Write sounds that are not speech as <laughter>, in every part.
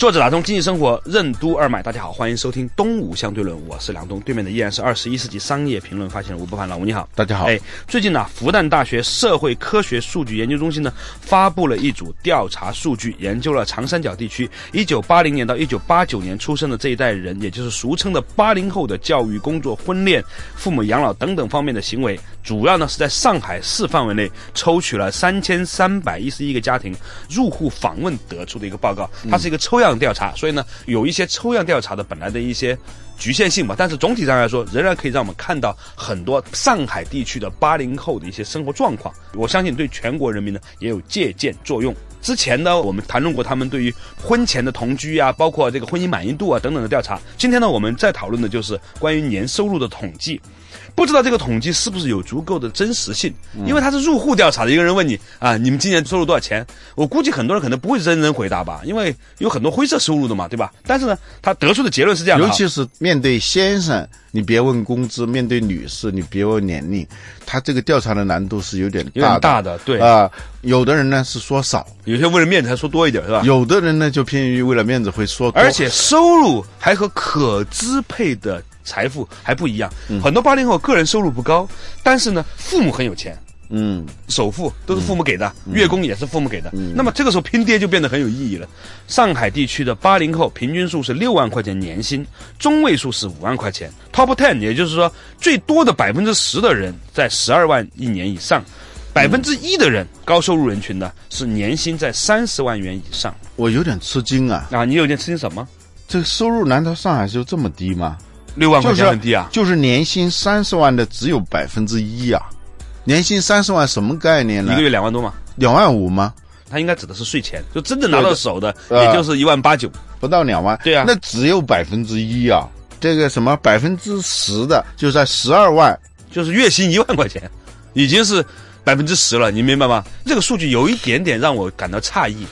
作者打通经济生活任督二脉，大家好，欢迎收听东吴相对论，我是梁东，对面的依然是二十一世纪商业评论发现人吴伯凡，老吴你好，大家好。哎，最近呢，复旦大学社会科学数据研究中心呢发布了一组调查数据，研究了长三角地区一九八零年到一九八九年出生的这一代人，也就是俗称的八零后的教育、工作、婚恋、父母养老等等方面的行为，主要呢是在上海市范围内抽取了三千三百一十一个家庭入户访问得出的一个报告，它是一个抽样。调查，所以呢，有一些抽样调查的本来的一些局限性吧，但是总体上来说，仍然可以让我们看到很多上海地区的八零后的一些生活状况。我相信对全国人民呢也有借鉴作用。之前呢，我们谈论过他们对于婚前的同居啊，包括这个婚姻满意度啊等等的调查。今天呢，我们再讨论的就是关于年收入的统计。不知道这个统计是不是有足够的真实性？因为他是入户调查的，一个人问你啊，你们今年收入多少钱？我估计很多人可能不会认真回答吧，因为有很多灰色收入的嘛，对吧？但是呢，他得出的结论是这样的，尤其是面对先生，你别问工资；面对女士，你别问年龄。他这个调查的难度是有点大大的，对啊。有的人呢是说少，有些为了面子还说多一点，是吧？有的人呢就偏于为了面子会说，而且收入还和可支配的。财富还不一样，很多八零后个人收入不高，但是呢，父母很有钱，嗯，首付都是父母给的，月供也是父母给的，那么这个时候拼爹就变得很有意义了。上海地区的八零后平均数是六万块钱年薪，中位数是五万块钱，Top Ten，也就是说最多的百分之十的人在十二万一年以上，百分之一的人高收入人群呢是年薪在三十万元以上。我有点吃惊啊！啊，你有点吃惊什么？这个收入难道上海就这么低吗？六万块钱很低啊，就是年薪三十万的只有百分之一啊，年薪三十万什么概念呢？一个月两万多吗？两万五吗？他应该指的是税前，就真的拿到手的，也就是一万八九，不到两万。对啊，那只有百分之一啊，这个什么百分之十的，就在十二万，就是月薪一万块钱，已经是百分之十了，你明白吗？这个数据有一点点让我感到诧异，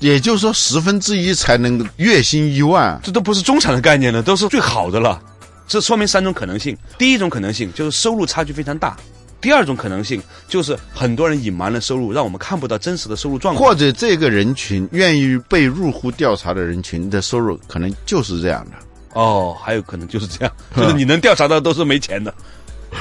也就是说十分之一才能月薪一万，这都不是中产的概念了，都是最好的了。这说明三种可能性：第一种可能性就是收入差距非常大；第二种可能性就是很多人隐瞒了收入，让我们看不到真实的收入状况；或者这个人群愿意被入户调查的人群的收入可能就是这样的。哦，还有可能就是这样，<laughs> 就是你能调查到都是没钱的，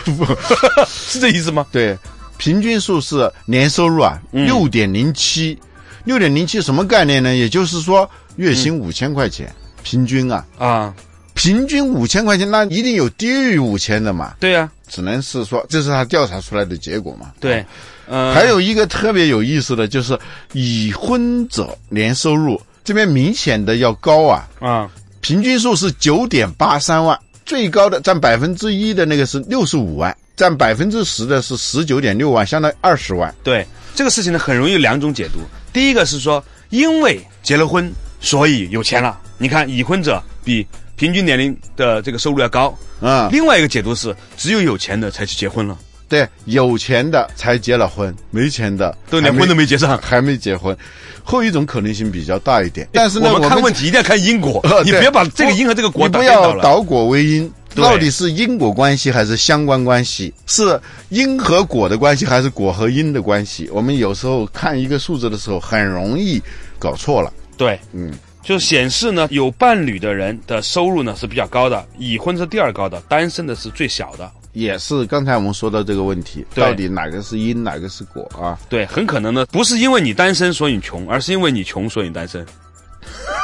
<laughs> 是这意思吗？对，平均数是年收入啊，六点零七，六点零七什么概念呢？也就是说月薪五千块钱，平均啊啊。平均五千块钱，那一定有低于五千的嘛？对呀，只能是说这是他调查出来的结果嘛？对，呃，还有一个特别有意思的就是已婚者年收入这边明显的要高啊啊，平均数是九点八三万，最高的占百分之一的那个是六十五万，占百分之十的是十九点六万，相当于二十万。对这个事情呢，很容易有两种解读。第一个是说，因为结了婚，所以有钱了。你看，已婚者比。平均年龄的这个收入要高啊。另外一个解读是，只有有钱的才去结婚了。对，有钱的才结了婚，没钱的都连婚都没结上，还没结婚。后一种可能性比较大一点。但是呢，我们看问题一定要看因果，<laughs> 你别把这个因和这个果不要倒果为因。到底是因果关系还是相关关系？是因和果的关系还是果和因的关系？我们有时候看一个数字的时候，很容易搞错了。对，嗯。就显示呢，有伴侣的人的收入呢是比较高的，已婚是第二高的，单身的是最小的，也是刚才我们说的这个问题，到底哪个是因，哪个是果啊？对，很可能呢，不是因为你单身所以穷，而是因为你穷所以单身。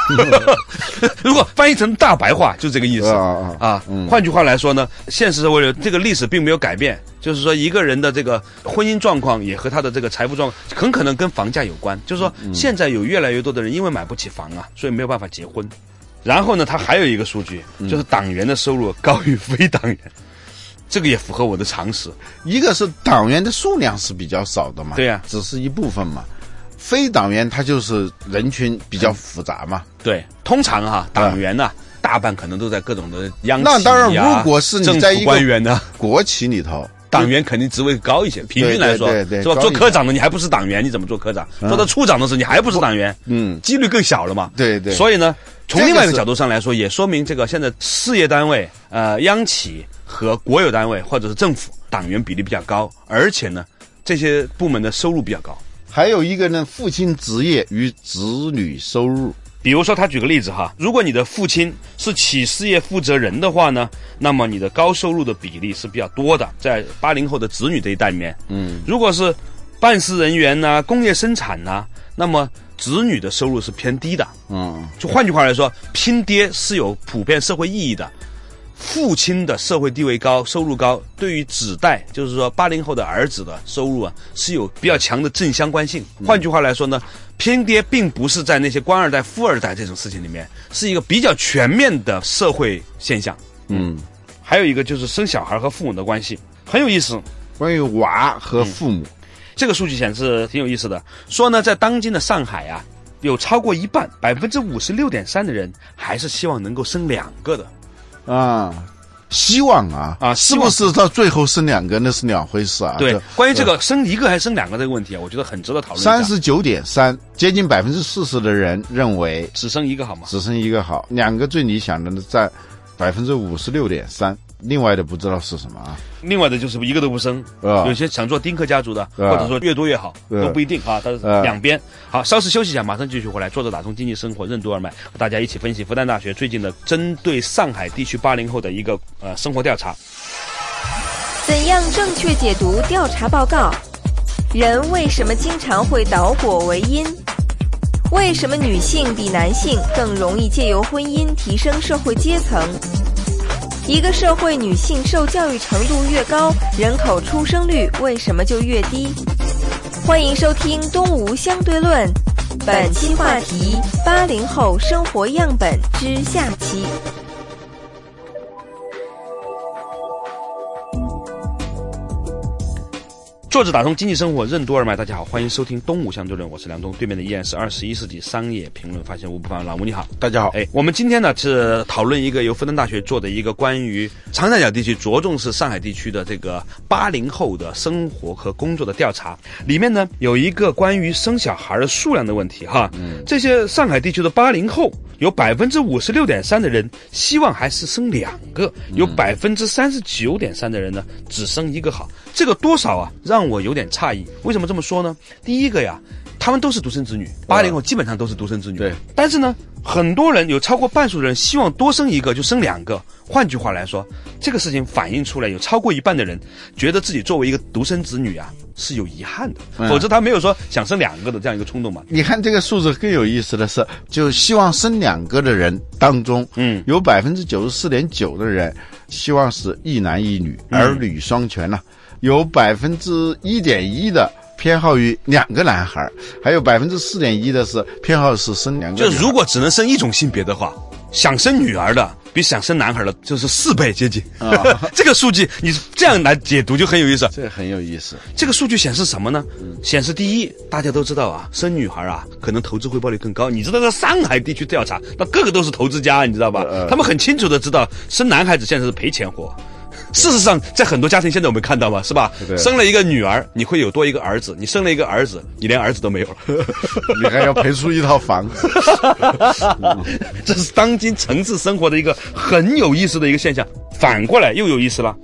<laughs> 如果翻译成大白话，就这个意思啊啊！换句话来说呢，现实社会这个历史并没有改变，就是说一个人的这个婚姻状况也和他的这个财富状况很可能跟房价有关。就是说，现在有越来越多的人因为买不起房啊，所以没有办法结婚。然后呢，他还有一个数据，就是党员的收入高于非党员，这个也符合我的常识。一个是党员的数量是比较少的嘛，对呀，只是一部分嘛。非党员他就是人群比较复杂嘛，对通常哈，党员呢，大半可能都在各种的央企那当然，如果是你在一个官员呢，国企里头。党员肯定职位高一些，平均来说，是吧？做科长的你还不是党员，你怎么做科长？做到处长的时候你还不是党员，嗯，几率更小了嘛。对对。所以呢，从另外一个角度上来说，也说明这个现在事业单位、呃，央企和国有单位或者是政府党员比例比较高，而且呢，这些部门的收入比较高。还有一个呢，父亲职业与子女收入。比如说，他举个例子哈，如果你的父亲是企事业负责人的话呢，那么你的高收入的比例是比较多的，在八零后的子女这一代里面，嗯，如果是办事人员呐、工业生产呐，那么子女的收入是偏低的，嗯，就换句话来说，拼爹是有普遍社会意义的。父亲的社会地位高、收入高，对于子代，就是说八零后的儿子的收入啊，是有比较强的正相关性。换句话来说呢，偏爹并不是在那些官二代、富二代这种事情里面，是一个比较全面的社会现象。嗯，还有一个就是生小孩和父母的关系很有意思。关于娃和父母，这个数据显示挺有意思的。说呢，在当今的上海啊，有超过一半，百分之五十六点三的人还是希望能够生两个的。啊，希望啊啊，是不是到最后生两个那是两回事啊？对，关于这个生一个还是生两个这个问题啊，我觉得很值得讨论。三十九点三，接近百分之四十的人认为只生一个好吗？只生一个好，两个最理想的呢占百分之五十六点三。另外的不知道是什么啊？另外的就是一个都不生，有些想做丁克家族的，或者说越多越好，都不一定啊。但是两边好，稍事休息一下，马上继续回来。作者打通经济生活任督二脉，和大家一起分析复旦大学最近的针对上海地区八零后的一个呃生活调查。怎样正确解读调查报告？人为什么经常会倒果为因？为什么女性比男性更容易借由婚姻提升社会阶层？一个社会女性受教育程度越高，人口出生率为什么就越低？欢迎收听《东吴相对论》，本期话题：八零后生活样本之下期。作者打通经济生活任督二脉，大家好，欢迎收听东吴相对论，我是梁东，对面的依然是二十一世纪商业评论发现吴不凡，老吴你好，大家好，哎，我们今天呢是讨论一个由复旦大学做的一个关于长三角地区，着重是上海地区的这个八零后的生活和工作的调查，里面呢有一个关于生小孩的数量的问题哈，嗯，这些上海地区的八零后有百分之五十六点三的人希望还是生两个，有百分之三十九点三的人呢只生一个好。这个多少啊，让我有点诧异。为什么这么说呢？第一个呀，他们都是独生子女，八零后基本上都是独生子女。对。但是呢，很多人有超过半数的人希望多生一个就生两个。换句话来说，这个事情反映出来，有超过一半的人觉得自己作为一个独生子女啊是有遗憾的，否则他没有说想生两个的这样一个冲动嘛。你看这个数字更有意思的是，就希望生两个的人当中，嗯，有百分之九十四点九的人希望是一男一女，儿女双全呢。有百分之一点一的偏好于两个男孩，还有百分之四点一的是偏好是生两个。就如果只能生一种性别的话，想生女儿的比想生男孩的就是四倍接近。<laughs> 这个数据你这样来解读就很有意思。这很有意思。这个数据显示什么呢？显示第一，大家都知道啊，生女孩啊，可能投资回报率更高。你知道在上海地区调查，那个个都是投资家，你知道吧？他们很清楚的知道，生男孩子现在是赔钱货。事实上，在很多家庭，现在我们看到嘛，是吧？生了一个女儿，你会有多一个儿子；你生了一个儿子，你连儿子都没有了，<laughs> 你还要赔出一套房子。<laughs> 这是当今城市生活的一个很有意思的一个现象。反过来又有意思了，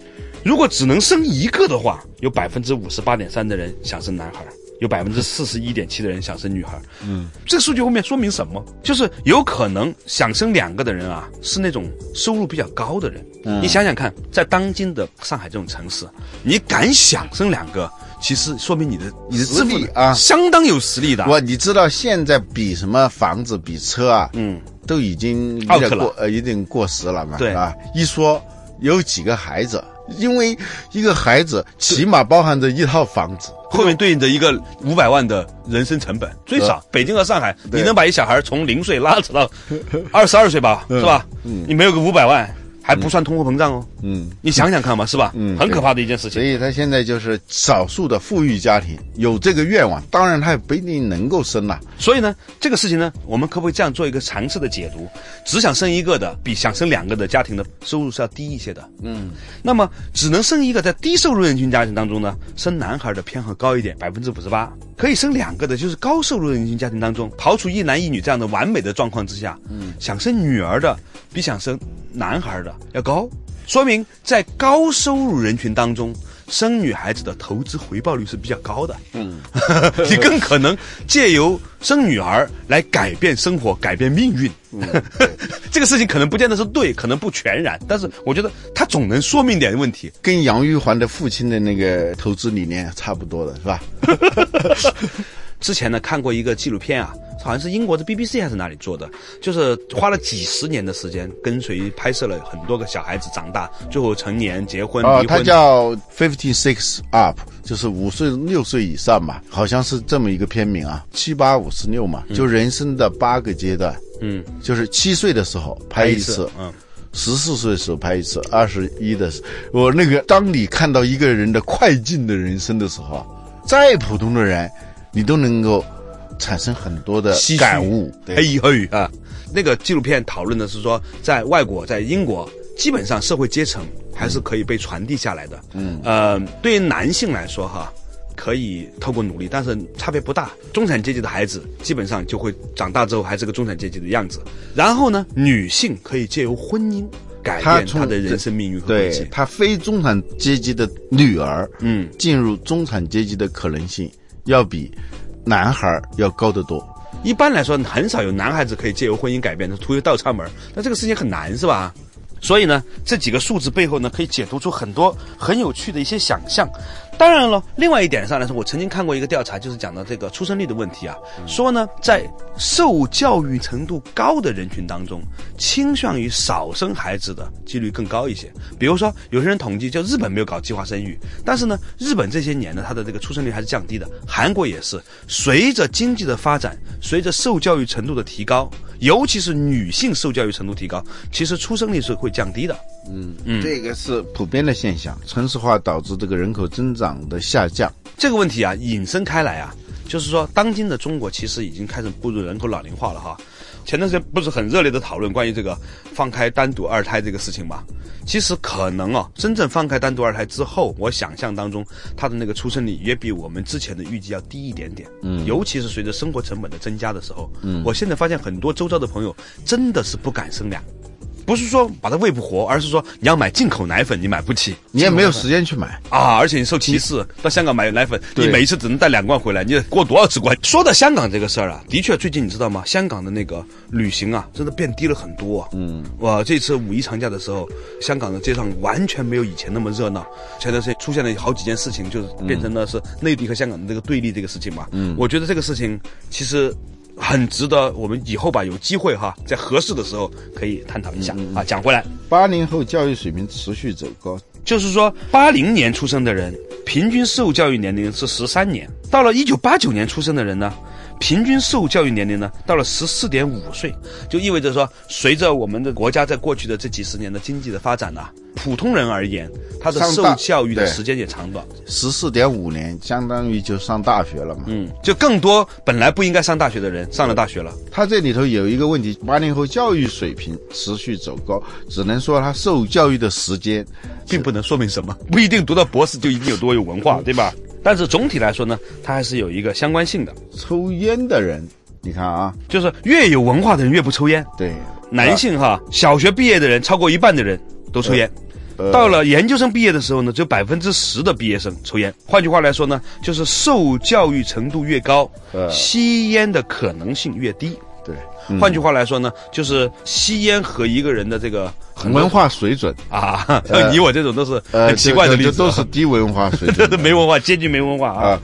如果只能生一个的话，有百分之五十八点三的人想生男孩。有百分之四十一点七的人想生女孩，嗯，这个数据后面说明什么？就是有可能想生两个的人啊，是那种收入比较高的人。你想想看，在当今的上海这种城市，你敢想生两个，其实说明你的你的实力啊，相当有实力的。我你知道现在比什么房子比车啊，嗯，都已经有点过呃，有点过时了嘛，对啊。一说有几个孩子。因为一个孩子起码包含着一套房子，后面对应着一个五百万的人生成本，最少北京和上海，你能把一小孩从零岁拉扯到 <laughs> 二十二岁吧，是吧？你没有个五百万，还不算通货膨胀哦。嗯，你想想看嘛，是吧？嗯，很可怕的一件事情。所以他现在就是少数的富裕家庭有这个愿望，当然他也不一定能够生了。所以呢，这个事情呢，我们可不可以这样做一个尝试的解读？只想生一个的，比想生两个的家庭的收入是要低一些的。嗯，那么只能生一个，在低收入人群家庭当中呢，生男孩的偏好高一点，百分之五十八。可以生两个的，就是高收入人群家庭当中，刨除一男一女这样的完美的状况之下，嗯，想生女儿的比想生男孩的要高，说明在高收入人群当中。生女孩子的投资回报率是比较高的，嗯，<laughs> 你更可能借由生女儿来改变生活、改变命运。<laughs> 这个事情可能不见得是对，可能不全然，但是我觉得他总能说明点问题。跟杨玉环的父亲的那个投资理念差不多的是吧？<laughs> 之前呢看过一个纪录片啊。好像是英国的 BBC 还是哪里做的，就是花了几十年的时间跟随拍摄了很多个小孩子长大，最后成年结婚。哦，他叫 Fifty Six Up，就是五岁六岁以上嘛，好像是这么一个片名啊。七八五十六嘛，就人生的八个阶段。嗯，就是七岁的时候拍一次，嗯，十四岁的时候拍一次，二十一的时，我那个当你看到一个人的快进的人生的时候，再普通的人，你都能够。产生很多的感悟，嘿嘿啊！那个纪录片讨论的是说，在外国，在英国，基本上社会阶层还是可以被传递下来的。嗯，呃，对于男性来说，哈，可以透过努力，但是差别不大。中产阶级的孩子基本上就会长大之后还是个中产阶级的样子。然后呢，女性可以借由婚姻改变她的人生命运和。对，她非中产阶级的女儿，嗯，进入中产阶级的可能性要比。男孩要高得多，一般来说很少有男孩子可以借由婚姻改变的，突一倒插门，那这个事情很难是吧？所以呢，这几个数字背后呢，可以解读出很多很有趣的一些想象。当然了，另外一点上来说，我曾经看过一个调查，就是讲到这个出生率的问题啊。说呢，在受教育程度高的人群当中，倾向于少生孩子的几率更高一些。比如说，有些人统计，就日本没有搞计划生育，但是呢，日本这些年呢，它的这个出生率还是降低的。韩国也是，随着经济的发展，随着受教育程度的提高。尤其是女性受教育程度提高，其实出生率是会降低的。嗯嗯，这个是普遍的现象。城市化导致这个人口增长的下降。这个问题啊，引申开来啊，就是说，当今的中国其实已经开始步入人口老龄化了哈。前段时间不是很热烈的讨论关于这个放开单独二胎这个事情吗？其实可能哦，真正放开单独二胎之后，我想象当中它的那个出生率也比我们之前的预计要低一点点。嗯，尤其是随着生活成本的增加的时候，嗯，我现在发现很多周遭的朋友真的是不敢生两。不是说把它喂不活，而是说你要买进口奶粉，你买不起，你也没有时间去买啊！而且你受歧视，到香港买奶粉，你每一次只能带两罐回来，你过多少次关？说到香港这个事儿啊，的确最近你知道吗？香港的那个旅行啊，真的变低了很多。嗯，我这次五一长假的时候，香港的街上完全没有以前那么热闹。前段时间出现了好几件事情，就是变成了是内地和香港的这个对立这个事情嘛。嗯，我觉得这个事情其实。很值得我们以后吧，有机会哈，在合适的时候可以探讨一下啊。讲回来，八零后教育水平持续走高，就是说八零年出生的人，平均受教育年龄是十三年；到了一九八九年出生的人呢？平均受教育年龄呢，到了十四点五岁，就意味着说，随着我们的国家在过去的这几十年的经济的发展呢，普通人而言，他的受教育的时间也长短。十四点五年，相当于就上大学了嘛。嗯，就更多本来不应该上大学的人上了大学了。他这里头有一个问题：八零后教育水平持续走高，只能说他受教育的时间，并不能说明什么，不一定读到博士就一定有多有文化，对吧？但是总体来说呢，它还是有一个相关性的。抽烟的人，你看啊，就是越有文化的人越不抽烟。对，男性哈，小学毕业的人超过一半的人都抽烟。到了研究生毕业的时候呢，只有百分之十的毕业生抽烟。换句话来说呢，就是受教育程度越高，吸烟的可能性越低。对，换句话来说呢，就是吸烟和一个人的这个文化水准。啊，<laughs> 你我这种都是很奇怪的例子，都是低文化水准，<laughs> 没文化，接近没文化啊。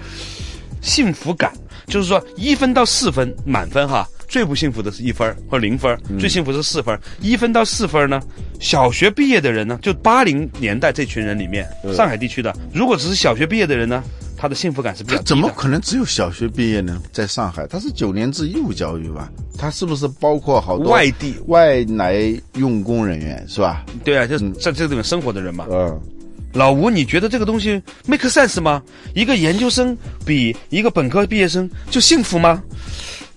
幸福感就是说一分到四分满分哈，最不幸福的是一分或零分，最幸福是四分。一分到四分呢，小学毕业的人呢，就八零年代这群人里面，上海地区的，如果只是小学毕业的人呢。他的幸福感是比较。怎么可能只有小学毕业呢？在上海，他是九年制义务教育吧？他是不是包括好多外地外来用工人员是吧？对啊，就是在这里面生活的人嘛。嗯。老吴，你觉得这个东西 make sense 吗？一个研究生比一个本科毕业生就幸福吗？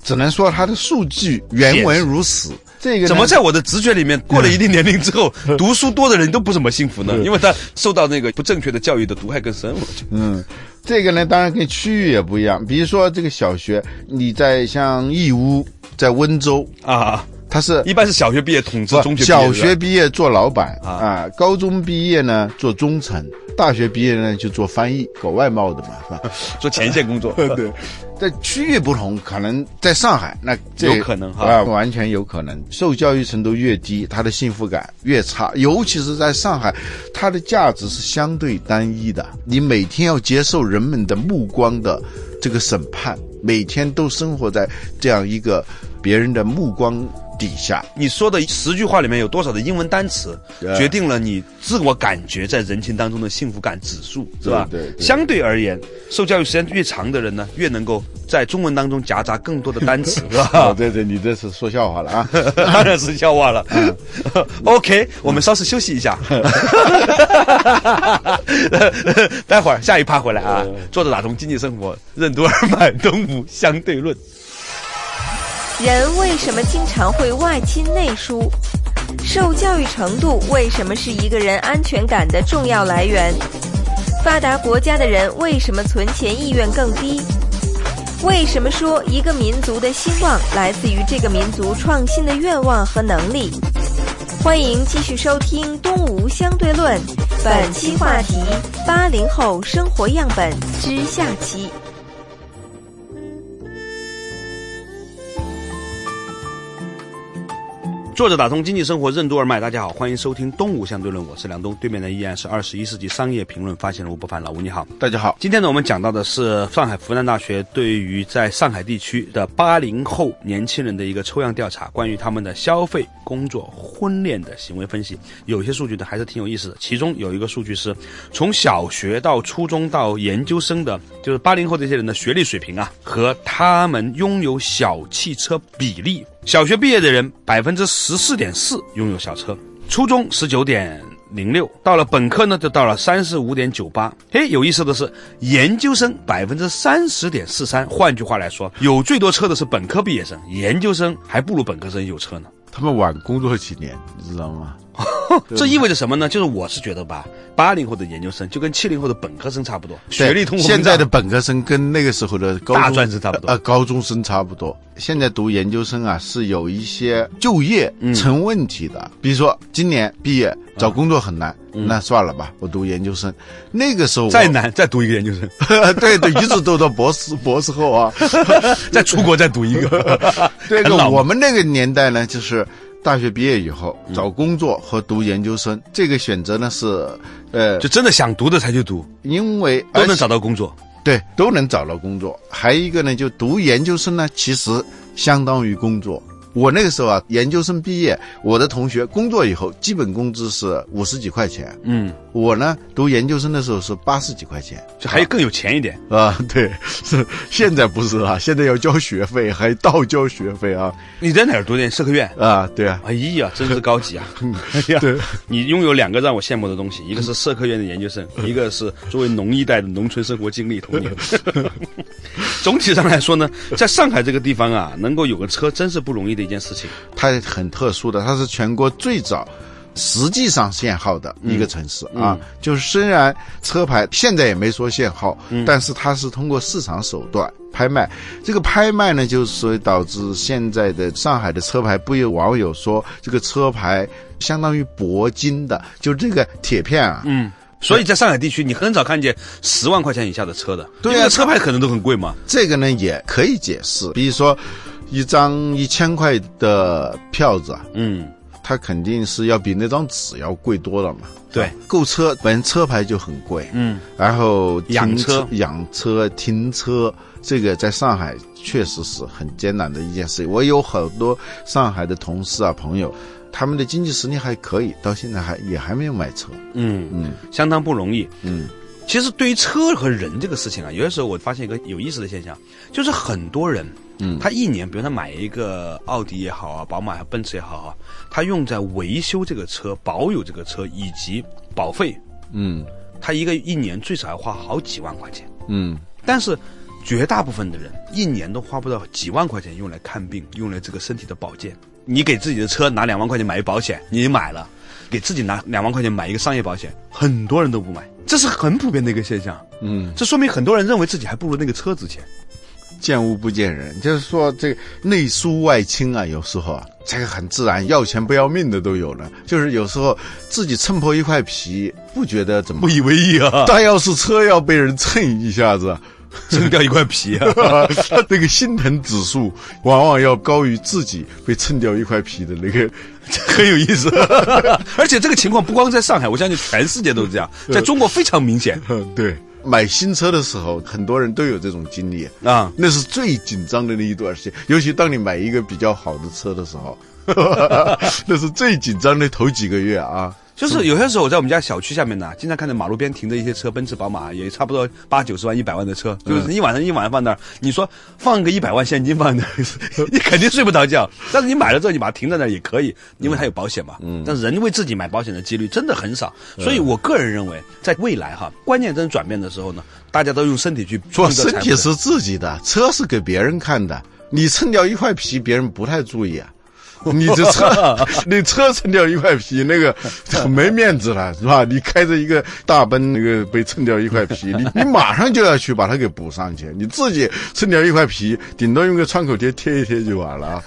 只能说他的数据原文如此。这个怎么在我的直觉里面，过了一定年龄之后，<laughs> 读书多的人都不怎么幸福呢？因为他受到那个不正确的教育的毒害更深。嗯，这个呢，当然跟区域也不一样。比如说这个小学，你在像义乌，在温州啊。他是一般是小学毕业统治中学，小学毕业做老板啊，高中毕业呢做中层，大学毕业呢就做翻译，搞外贸的嘛，是吧？<laughs> 做前线工作。<laughs> 对，在区域不同，可能在上海那有可能哈，啊，完全有可能。受教育程度越低，他的幸福感越差，尤其是在上海，它的价值是相对单一的，你每天要接受人们的目光的这个审判，每天都生活在这样一个别人的目光。底下，你说的十句话里面有多少的英文单词，决定了你自我感觉在人群当中的幸福感指数，是吧？对。相对而言，受教育时间越长的人呢，越能够在中文当中夹杂更多的单词，<laughs> 是吧？对对，你这是说笑话了啊！<laughs> 当然是笑话了。<laughs> OK，我们稍事休息一下。待会儿下一趴回来啊！坐着打通经济生活，任督二脉，东吴相对论。人为什么经常会外亲内疏？受教育程度为什么是一个人安全感的重要来源？发达国家的人为什么存钱意愿更低？为什么说一个民族的兴旺来自于这个民族创新的愿望和能力？欢迎继续收听《东吴相对论》，本期话题：八零后生活样本之下期。作者打通经济生活任督二脉，大家好，欢迎收听东吴相对论，我是梁东，对面的依然是二十一世纪商业评论发现人吴伯凡，老吴你好，大家好。今天呢，我们讲到的是上海复旦大学对于在上海地区的八零后年轻人的一个抽样调查，关于他们的消费、工作、婚恋的行为分析。有些数据呢还是挺有意思的，其中有一个数据是从小学到初中到研究生的，就是八零后这些人的学历水平啊，和他们拥有小汽车比例。小学毕业的人百分之十四点四拥有小车，初中十九点零六，到了本科呢就到了三十五点九八。嘿，有意思的是，研究生百分之三十点四三。换句话来说，有最多车的是本科毕业生，研究生还不如本科生有车呢。他们晚工作几年，你知道吗？<laughs> 这意味着什么呢？就是我是觉得吧，八零后的研究生就跟七零后的本科生差不多，学历通现在的本科生跟那个时候的大专生差不多，呃，高中生差不多。现在读研究生啊，是有一些就业成问题的，比如说今年毕业找工作很难，那算了吧，我读研究生。那个时候再难再读一个研究生，<laughs> 对对，一直读到博士博士后啊，<laughs> 再出国再读一个。对，我们那个年代呢，就是。大学毕业以后找工作和读研究生，这个选择呢是，呃，就真的想读的才去读，因为都能找到工作，对，都能找到工作。还有一个呢，就读研究生呢，其实相当于工作。我那个时候啊，研究生毕业，我的同学工作以后，基本工资是五十几块钱。嗯，我呢读研究生的时候是八十几块钱，就还更有钱一点啊。<laughs> 对，是现在不是啊，现在要交学费，还倒交学费啊。你在哪儿读的？社科院啊？对啊。哎呀，真是高级啊！哎 <laughs> 呀，对，<laughs> 你拥有两个让我羡慕的东西，一个是社科院的研究生，一个是作为农一代的农村生活经历童年。总体上来说呢，在上海这个地方啊，能够有个车，真是不容易的。一件事情，它很特殊的，它是全国最早实际上限号的一个城市啊。就是虽然车牌现在也没说限号，但是它是通过市场手段拍卖。这个拍卖呢，就是所以导致现在的上海的车牌，不有网友说这个车牌相当于铂金的，就这个铁片啊。嗯，所以在上海地区，你很少看见十万块钱以下的车的，对啊，车牌可能都很贵嘛。这个呢也可以解释，比如说。一张一千块的票子啊，嗯，它肯定是要比那张纸要贵多了嘛。对，购车本身车牌就很贵，嗯，然后养车、养车、停车，这个在上海确实是很艰难的一件事。我有好多上海的同事啊、朋友，他们的经济实力还可以，到现在还也还没有买车。嗯嗯，相当不容易。嗯。其实对于车和人这个事情啊，有的时候我发现一个有意思的现象，就是很多人，嗯，他一年，比如他买一个奥迪也好啊，宝马、奔驰也好啊，他用在维修这个车、保有这个车以及保费，嗯，他一个一年最少要花好几万块钱，嗯，但是绝大部分的人一年都花不到几万块钱用来看病，用来这个身体的保健。你给自己的车拿两万块钱买一保险，你买了。给自己拿两万块钱买一个商业保险，很多人都不买，这是很普遍的一个现象。嗯，这说明很多人认为自己还不如那个车值钱。见物不见人，就是说这个内疏外清啊，有时候啊，这个很自然，要钱不要命的都有了。就是有时候自己蹭破一块皮，不觉得怎么不以为意啊。但要是车要被人蹭一下子。<laughs> 蹭掉一块皮啊，<laughs> 那个心疼指数往往要高于自己被蹭掉一块皮的那个，<laughs> 很有意思。而且这个情况不光在上海，我相信全世界都是这样，在中国非常明显。对，买新车的时候，很多人都有这种经历啊，那是最紧张的那一段时间，尤其当你买一个比较好的车的时候，那是最紧张的头几个月啊。就是有些时候我在我们家小区下面呢，经常看到马路边停的一些车，奔驰、宝马，也差不多八九十万、一百万的车，就是一晚上一晚上放那儿。你说放个一百万现金放那儿，<laughs> 你肯定睡不着觉。但是你买了之后，你把它停在那儿也可以，因为它有保险嘛。嗯。但是人为自己买保险的几率真的很少，所以我个人认为，在未来哈，观念真转变的时候呢，大家都用身体去做。身体是自己的，车是给别人看的。你蹭掉一块皮，别人不太注意啊。<laughs> 你这车，<laughs> 你车蹭掉一块皮，那个很 <laughs> 没面子了，是吧？你开着一个大奔，那个被蹭掉一块皮，你你马上就要去把它给补上去。你自己蹭掉一块皮，顶多用个创口贴贴一贴就完了。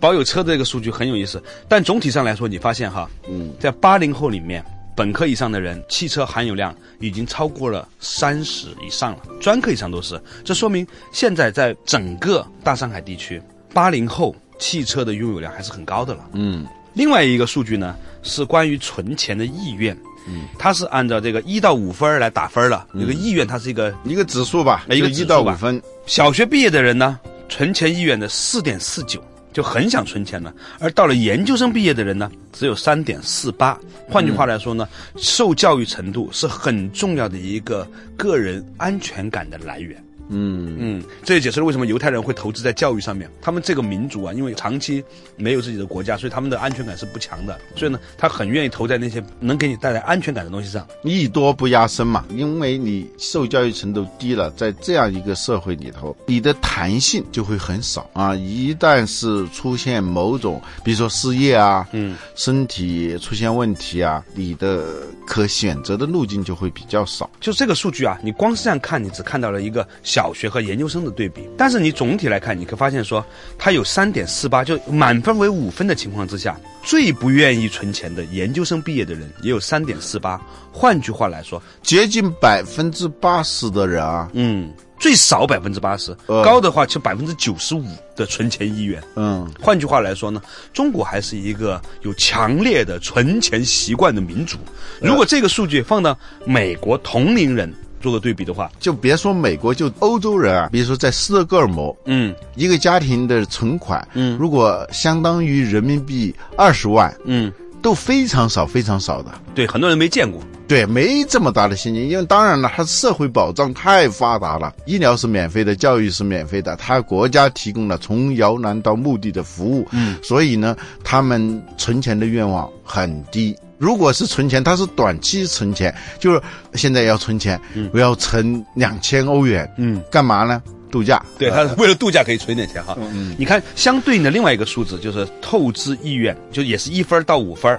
保有车这个数据很有意思，但总体上来说，你发现哈，嗯，在八零后里面，本科以上的人汽车含有量已经超过了三十以上了，专科以上都是。这说明现在在整个大上海地区，八零后。汽车的拥有量还是很高的了。嗯，另外一个数据呢是关于存钱的意愿。嗯，它是按照这个一到五分来打分的。那个意愿它是一个一个指数吧，一个一到五分。小学毕业的人呢，存钱意愿的四点四九，就很想存钱了。而到了研究生毕业的人呢，只有三点四八。换句话来说呢，受教育程度是很重要的一个个人安全感的来源。嗯嗯，这也解释了为什么犹太人会投资在教育上面。他们这个民族啊，因为长期没有自己的国家，所以他们的安全感是不强的。所以呢，他很愿意投在那些能给你带来安全感的东西上。艺多不压身嘛，因为你受教育程度低了，在这样一个社会里头，你的弹性就会很少啊。一旦是出现某种，比如说失业啊，嗯，身体出现问题啊，你的可选择的路径就会比较少。就这个数据啊，你光是这样看，你只看到了一个小。学和研究生的对比，但是你总体来看，你可发现说，他有三点四八，就满分为五分的情况之下，最不愿意存钱的研究生毕业的人也有三点四八。换句话来说，接近百分之八十的人啊，嗯，最少百分之八十，高的话就百分之九十五的存钱意愿。嗯，换句话来说呢，中国还是一个有强烈的存钱习惯的民族。如果这个数据放到美国同龄人。做个对比的话，就别说美国，就欧洲人啊，比如说在斯德哥尔摩，嗯，一个家庭的存款，嗯，如果相当于人民币二十万，嗯，都非常少，非常少的。对，很多人没见过，对，没这么大的现金，因为当然了，它社会保障太发达了，医疗是免费的，教育是免费的，它国家提供了从摇篮到墓地的服务，嗯，所以呢，他们存钱的愿望很低。如果是存钱，它是短期存钱，就是现在要存钱，我要存两千欧元，嗯，干嘛呢？度假。对他为了度假可以存点钱哈。嗯，你看相对应的另外一个数字就是透支意愿，就也是一分到五分。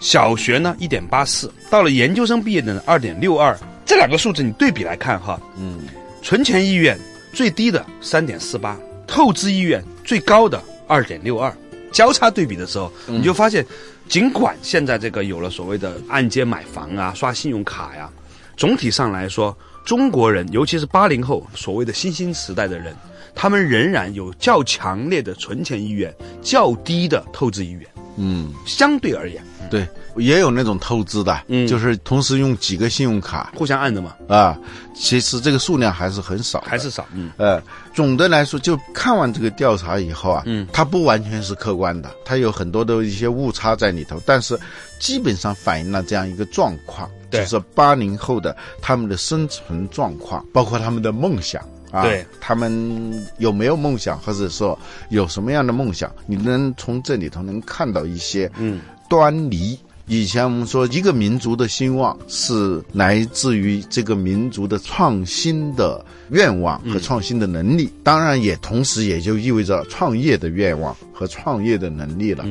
小学呢一点八四，到了研究生毕业的二点六二，这两个数字你对比来看哈，嗯，存钱意愿最低的三点四八，透支意愿最高的二点六二，交叉对比的时候，你就发现。尽管现在这个有了所谓的按揭买房啊、刷信用卡呀，总体上来说，中国人尤其是八零后所谓的新兴时代的人，他们仍然有较强烈的存钱意愿、较低的透支意愿。嗯，相对而言，对，也有那种透支的，嗯，就是同时用几个信用卡。互相按着嘛，啊，其实这个数量还是很少，还是少，嗯，呃，总的来说，就看完这个调查以后啊，嗯，它不完全是客观的，它有很多的一些误差在里头，但是基本上反映了这样一个状况，就是八零后的他们的生存状况，包括他们的梦想。啊，对。他们有没有梦想，或者说有什么样的梦想，你能从这里头能看到一些嗯。端倪。以前我们说一个民族的兴旺是来自于这个民族的创新的愿望和创新的能力，当然也同时也就意味着创业的愿望和创业的能力了。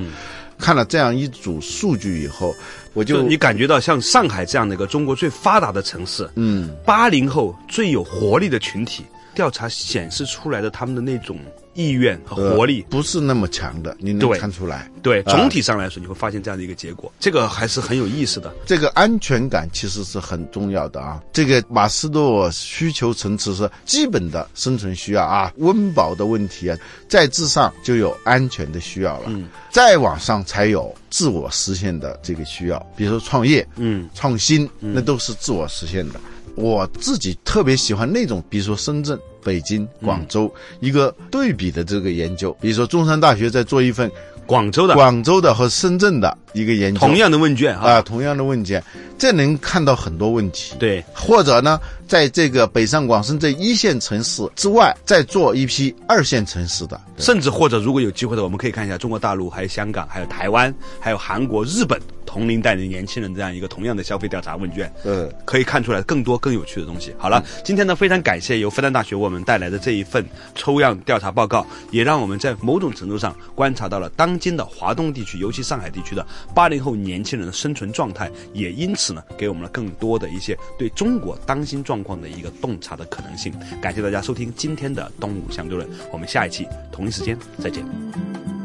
看了这样一组数据以后，我就你感觉到像上海这样的一个中国最发达的城市，嗯，八零后最有活力的群体。调查显示出来的他们的那种意愿和活力不是那么强的，你能看出来？对，总体上来说，你会发现这样的一个结果，这个还是很有意思的。这个安全感其实是很重要的啊。这个马斯洛需求层次是基本的生存需要啊，温饱的问题啊，在之上就有安全的需要了，嗯，再往上才有自我实现的这个需要，比如说创业，嗯，创新，那都是自我实现的。我自己特别喜欢那种，比如说深圳、北京、广州一个对比的这个研究，比如说中山大学在做一份广州的、广州的和深圳的一个研究，同样的问卷啊，同样的问卷，这能看到很多问题。对，或者呢，在这个北上广深这一线城市之外，再做一批二线城市的，甚至或者如果有机会的，我们可以看一下中国大陆、还有香港、还有台湾、还有韩国、日本。同龄代的年轻人这样一个同样的消费调查问卷，嗯，可以看出来更多更有趣的东西。好了，今天呢非常感谢由复旦大学为我们带来的这一份抽样调查报告，也让我们在某种程度上观察到了当今的华东地区，尤其上海地区的八零后年轻人的生存状态，也因此呢给我们了更多的一些对中国当今状况的一个洞察的可能性。感谢大家收听今天的东吴相对论，我们下一期同一时间再见。